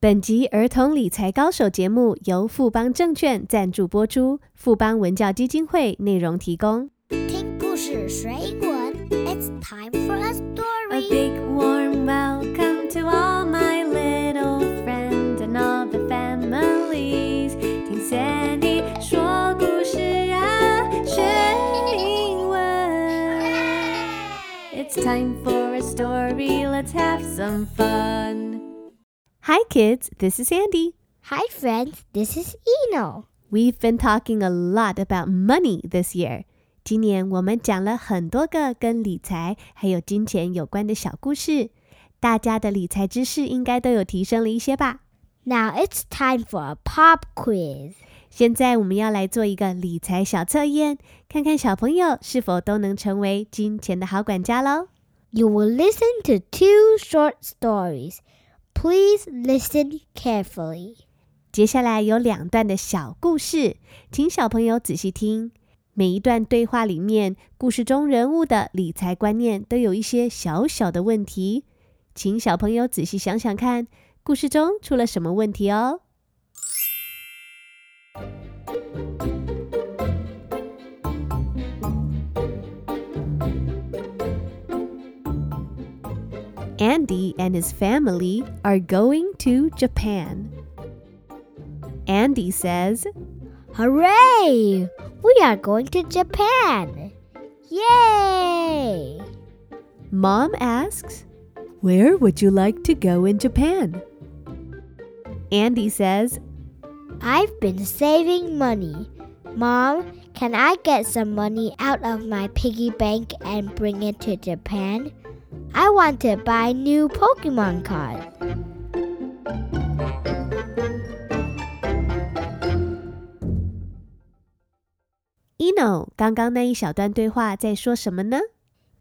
本集儿童理财高手节目由富邦证券赞助播出，富邦文教基金会内容提供。听故事学英文，It's time for a story. A big warm welcome to all my little friends and all the families. 听 Sandy 说故事啊，学英文。It's time for a story. Let's have some fun. Hi, kids. This is Sandy. Hi, friends. This is Eno. We've been talking a lot about money this year. 今年我们讲了很多个跟理财还有金钱有关的小故事，大家的理财知识应该都有提升了一些吧？Now it's time for a pop quiz. 现在我们要来做一个理财小测验，看看小朋友是否都能成为金钱的好管家喽。You will listen to two short stories. Please listen carefully. 接下来有两段的小故事，请小朋友仔细听。每一段对话里面，故事中人物的理财观念都有一些小小的问题，请小朋友仔细想想看，故事中出了什么问题哦。Andy and his family are going to Japan. Andy says, Hooray! We are going to Japan! Yay! Mom asks, Where would you like to go in Japan? Andy says, I've been saving money. Mom, can I get some money out of my piggy bank and bring it to Japan? I want to buy new Pokemon cards. Eno，刚刚那一小段对话在说什么呢？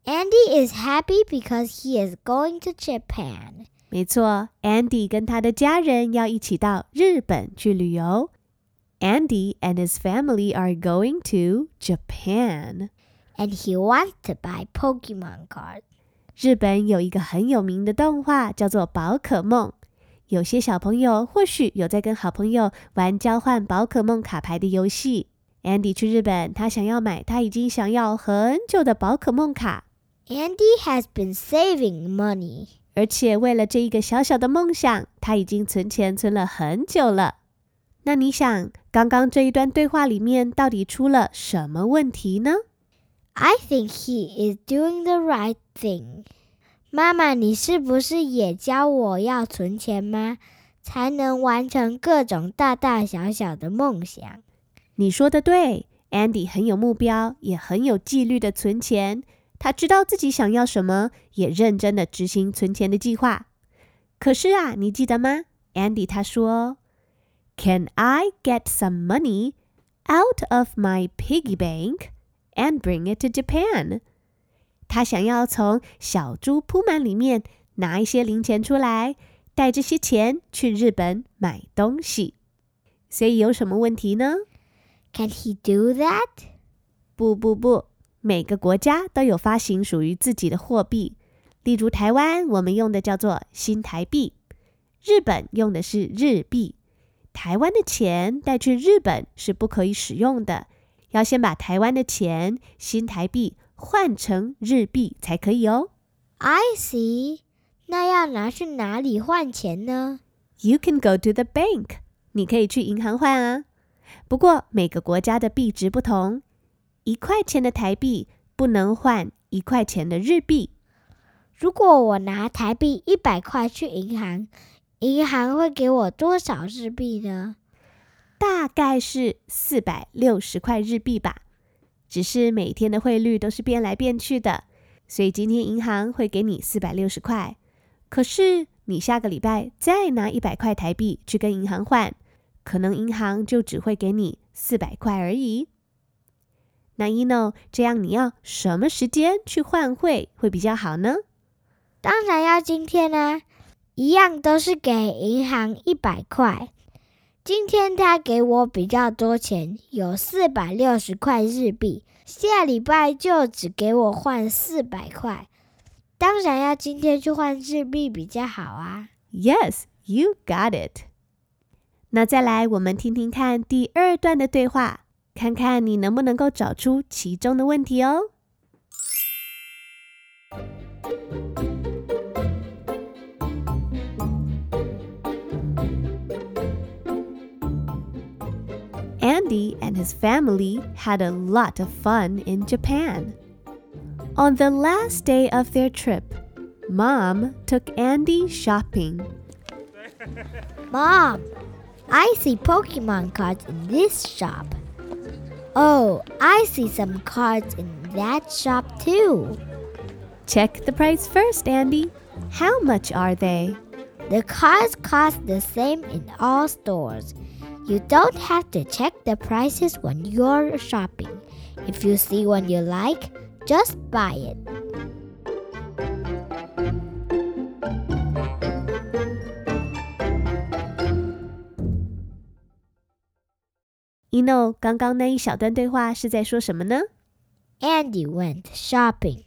Andy is happy because he is going to Japan. 没错，Andy 跟他的家人要一起到日本去旅游。Andy and his family are going to Japan. And he wants to buy Pokemon cards. 日本有一个很有名的动画，叫做《宝可梦》。有些小朋友或许有在跟好朋友玩交换宝可梦卡牌的游戏。Andy 去日本，他想要买他已经想要很久的宝可梦卡。Andy has been saving money，而且为了这一个小小的梦想，他已经存钱存了很久了。那你想，刚刚这一段对话里面到底出了什么问题呢？I think he is doing the right thing. 妈妈，你是不是也教我要存钱吗？才能完成各种大大小小的梦想。你说的对，Andy 很有目标，也很有纪律的存钱。他知道自己想要什么，也认真的执行存钱的计划。可是啊，你记得吗？Andy 他说：“Can I get some money out of my piggy bank？” And bring it to Japan。他想要从小猪铺满里面拿一些零钱出来，带这些钱去日本买东西。所以有什么问题呢？Can he do that？不不不，每个国家都有发行属于自己的货币。例如台湾，我们用的叫做新台币；日本用的是日币。台湾的钱带去日本是不可以使用的。要先把台湾的钱新台币换成日币才可以哦。I see，那要拿去哪里换钱呢？You can go to the bank，你可以去银行换啊。不过每个国家的币值不同，一块钱的台币不能换一块钱的日币。如果我拿台币一百块去银行，银行会给我多少日币呢？大概是四百六十块日币吧，只是每天的汇率都是变来变去的，所以今天银行会给你四百六十块。可是你下个礼拜再拿一百块台币去跟银行换，可能银行就只会给你四百块而已。那 Eno，这样你要什么时间去换汇会比较好呢？当然要今天啊，一样都是给银行一百块。今天他给我比较多钱，有四百六十块日币。下礼拜就只给我换四百块。当然要今天去换日币比较好啊。Yes, You got it。那再来，我们听听看第二段的对话，看看你能不能够找出其中的问题哦。Andy and his family had a lot of fun in Japan. On the last day of their trip, Mom took Andy shopping. Mom, I see Pokemon cards in this shop. Oh, I see some cards in that shop too. Check the price first, Andy. How much are they? The cards cost the same in all stores. You don't have to check the prices when you're shopping. If you see one you like, just buy it. Eno，刚刚那一小段对话是在说什么呢？Andy went shopping。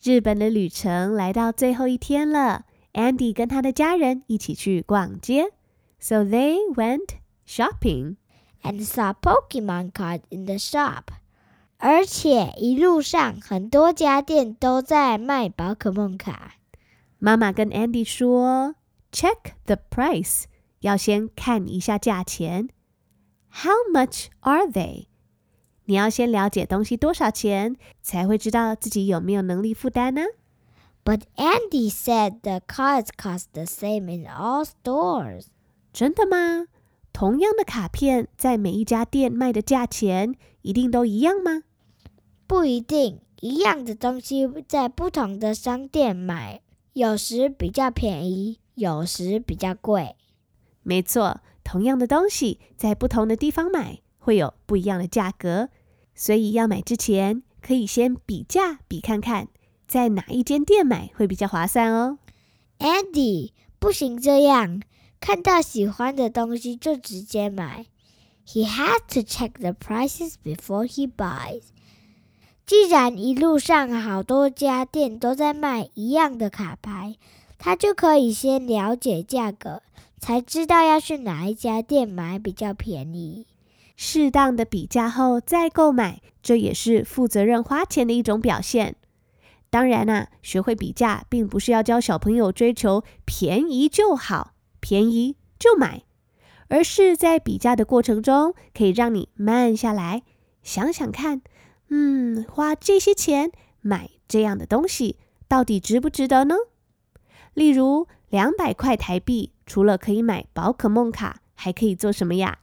日本的旅程来到最后一天了。Andy 跟他的家人一起去逛街，so they went shopping and saw Pokemon cards in the shop。而且一路上很多家店都在卖宝可梦卡。妈妈跟 Andy 说：“Check the price，要先看一下价钱。How much are they？你要先了解东西多少钱，才会知道自己有没有能力负担呢？”But Andy said the cards cost the same in all stores。真的吗？ 同样的卡片在每一家店卖的价钱一定都一样吗？不一定，一样的东西在不同的商店买，有时比较便宜，有时比较贵。没错，同样的东西在不同的地方买会有不一样的价格，所以要买之前可以先比价比看看，在哪一间店买会比较划算哦。Andy，不行这样，看到喜欢的东西就直接买。He had to check the prices before he buys. 既然一路上好多家店都在卖一样的卡牌，他就可以先了解价格，才知道要去哪一家店买比较便宜。适当的比价后再购买，这也是负责任花钱的一种表现。当然啦，学会比价并不是要教小朋友追求便宜就好，便宜就买，而是在比价的过程中，可以让你慢下来，想想看。嗯，花这些钱买这样的东西，到底值不值得呢？例如，两百块台币，除了可以买宝可梦卡，还可以做什么呀？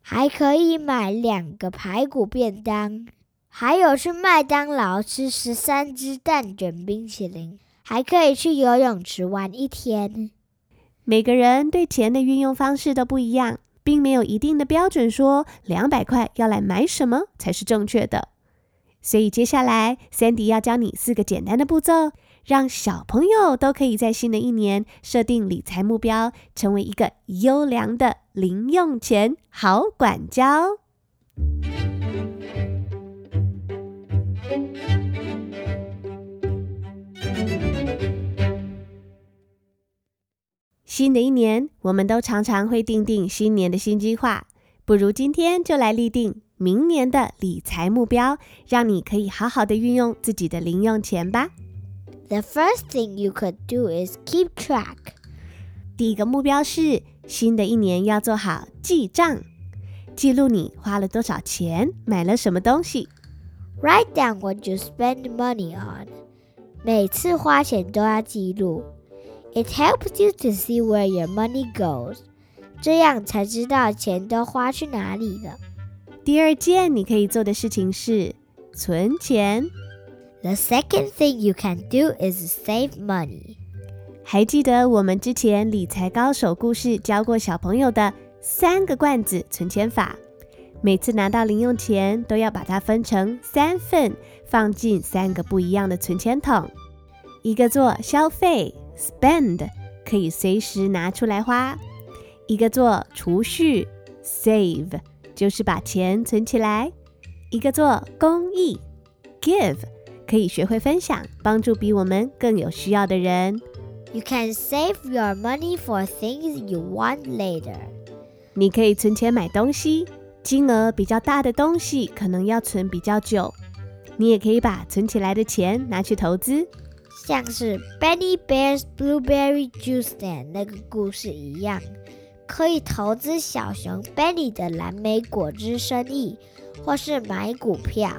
还可以买两个排骨便当，还有去麦当劳吃十三只蛋卷冰淇淋，还可以去游泳池玩一天。每个人对钱的运用方式都不一样，并没有一定的标准说两百块要来买什么才是正确的。所以接下来，Sandy 要教你四个简单的步骤，让小朋友都可以在新的一年设定理财目标，成为一个优良的零用钱好管家新的一年，我们都常常会定定新年的新计划，不如今天就来立定。明年的理财目标，让你可以好好的运用自己的零用钱吧。The first thing you could do is keep track。第一个目标是新的一年要做好记账，记录你花了多少钱，买了什么东西。Write down what you spend money on。每次花钱都要记录。It helps you to see where your money goes。这样才知道钱都花去哪里了。第二件你可以做的事情是存钱。The second thing you can do is save money。还记得我们之前理财高手故事教过小朋友的三个罐子存钱法。每次拿到零用钱，都要把它分成三份，放进三个不一样的存钱桶。一个做消费 （spend），可以随时拿出来花；一个做储蓄 （save）。就是把钱存起来，一个做公益，give，可以学会分享，帮助比我们更有需要的人。You can save your money for things you want later. 你可以存钱买东西，金额比较大的东西可能要存比较久。你也可以把存起来的钱拿去投资，像是 Benny Bear's Blueberry Juice Stand 那个故事一样，可以投资小熊 Benny 的蓝莓果汁生意，或是买股票。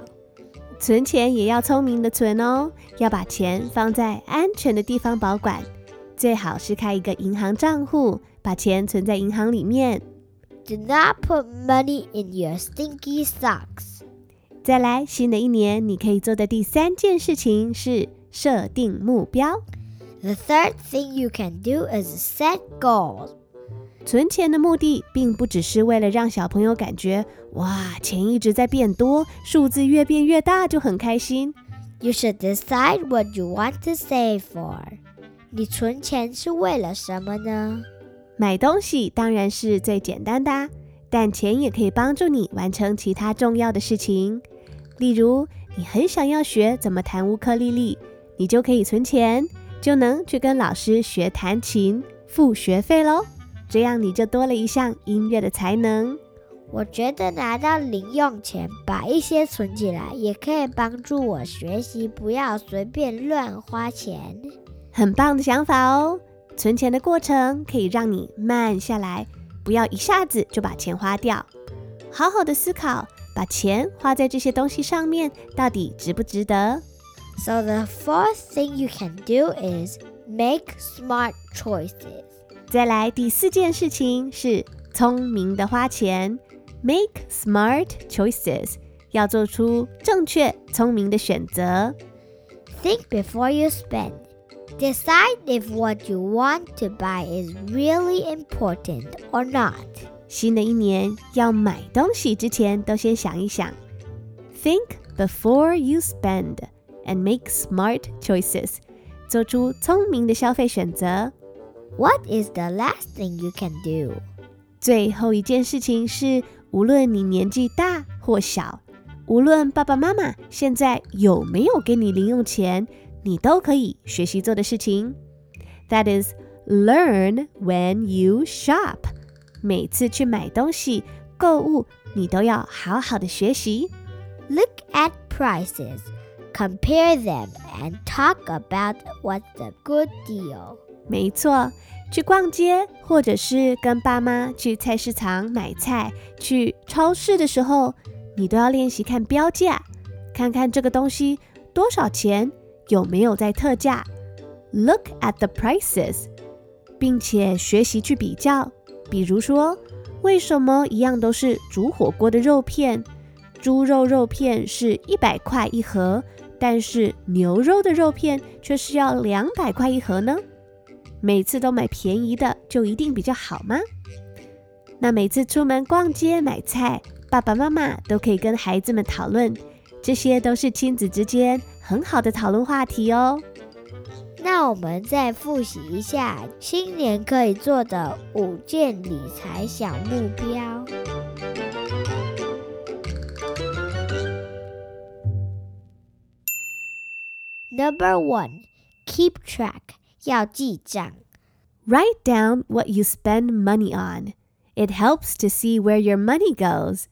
存钱也要聪明的存哦，要把钱放在安全的地方保管。最好是开一个银行账户，把钱存在银行里面。Do not put money in your stinky socks。再来，新的一年你可以做的第三件事情是设定目标。The third thing you can do is set goals。存钱的目的并不只是为了让小朋友感觉哇，钱一直在变多，数字越变越大就很开心。You should decide what you want to save for。你存钱是为了什么呢？买东西当然是最简单的，但钱也可以帮助你完成其他重要的事情。例如，你很想要学怎么弹乌克丽丽，你就可以存钱，就能去跟老师学弹琴，付学费喽。这样你就多了一项音乐的才能。我觉得拿到零用钱，把一些存起来，也可以帮助我学习，不要随便乱花钱。很棒的想法哦！存钱的过程可以让你慢下来，不要一下子就把钱花掉，好好的思考，把钱花在这些东西上面到底值不值得 ？So the fourth thing you can do is make smart choices。再来第四件事情是聪明的花钱，make smart choices，要做出正确聪明的选择。Think before you spend。Decide if what you want to buy is really important or not. 新的一年要买东西之前，都先想一想。Think before you spend and make smart choices. 做出聪明的消费选择。What is the last thing you can do? 最后一件事情是，无论你年纪大或小，无论爸爸妈妈现在有没有给你零用钱。你都可以学习做的事情，That is learn when you shop。每次去买东西、购物，你都要好好的学习。Look at prices, Compare them, and talk about what's a good deal。没错，去逛街或者是跟爸妈去菜市场买菜、去超市的时候，你都要练习看标价，看看这个东西多少钱。有没有在特价？Look at the prices，并且学习去比较。比如说，为什么一样都是煮火锅的肉片，猪肉肉片是一百块一盒，但是牛肉的肉片却是要两百块一盒呢？每次都买便宜的就一定比较好吗？那每次出门逛街买菜，爸爸妈妈都可以跟孩子们讨论，这些都是亲子之间。很好的讨论话题哦。那我们再复习一下新年可以做的五件理财小目标。Number one, keep track，要记账。Write down what you spend money on. It helps to see where your money goes.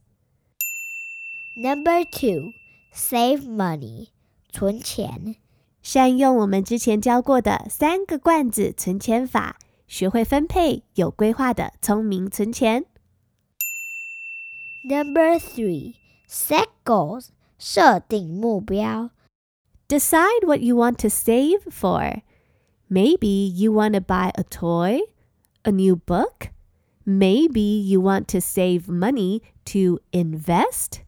Number two, save money. 存钱，善用我们之前教过的三个罐子存钱法，学会分配，有规划的聪明存钱。Number three, set goals，设定目标。 Decide what you want to save for. Maybe you want to buy a toy, a new book. Maybe you want to save money to invest.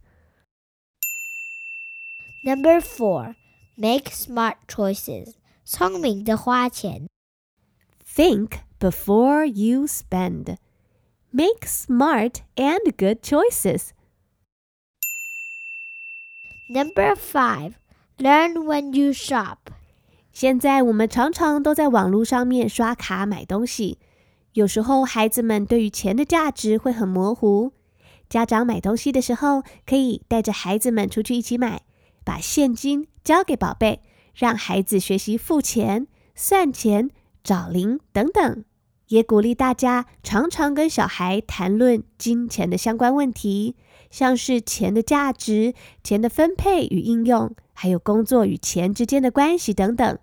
Number four, make smart choices. 聪明的花钱。Think before you spend. Make smart and good choices. Number five, learn when you shop. 现在我们常常都在网络上面刷卡买东西，有时候孩子们对于钱的价值会很模糊。家长买东西的时候，可以带着孩子们出去一起买。把现金交给宝贝，让孩子学习付钱、算钱、找零等等。也鼓励大家常常跟小孩谈论金钱的相关问题，像是钱的价值、钱的分配与应用，还有工作与钱之间的关系等等，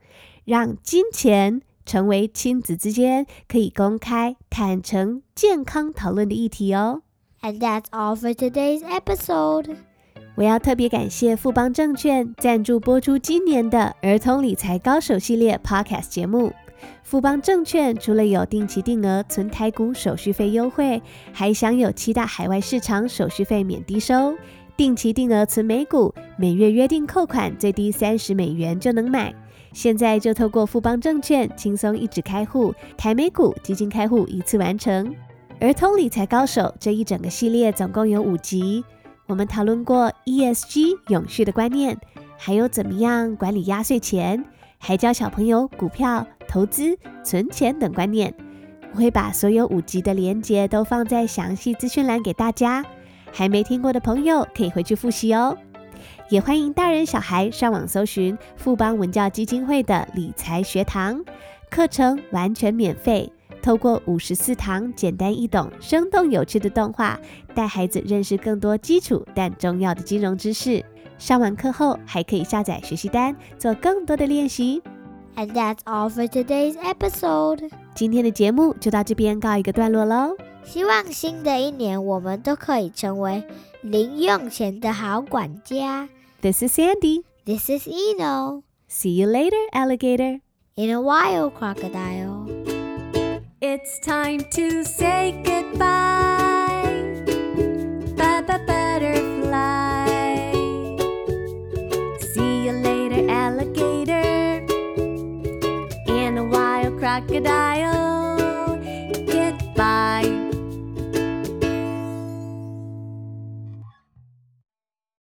让金钱成为亲子之间可以公开、坦诚、健康讨论的议题哦。And that's all for today's episode. 我要特别感谢富邦证券赞助播出今年的儿童理财高手系列 Podcast 节目。富邦证券除了有定期定额存台股手续费优惠，还享有七大海外市场手续费免低收。定期定额存美股，每月约定扣款最低三十美元就能买。现在就透过富邦证券轻松一指开户，台美股基金开户一次完成。儿童理财高手这一整个系列总共有五集，我们讨论过 ESG 永续的观念，还有怎么样管理压岁钱，还教小朋友股票投资、存钱等观念。我会把所有五集的连结都放在详细资讯栏给大家，还没听过的朋友可以回去复习哦。也欢迎大人小孩上网搜寻富邦文教基金会的理财学堂课程，完全免费。透过五十四堂简单易懂、生动有趣的动画，带孩子认识更多基础但重要的金融知识。上完课后，还可以下载学习单，做更多的练习。And that's all for today's episode. 今天的节目就到这边告一个段落喽。希望新的一年我们都可以成为零用钱的好管家。This is Sandy. This is Eno. See you later, alligator. In a while, crocodile. It's time to say goodbye. Bye bye, butterfly. See you later, alligator. In a while, crocodile.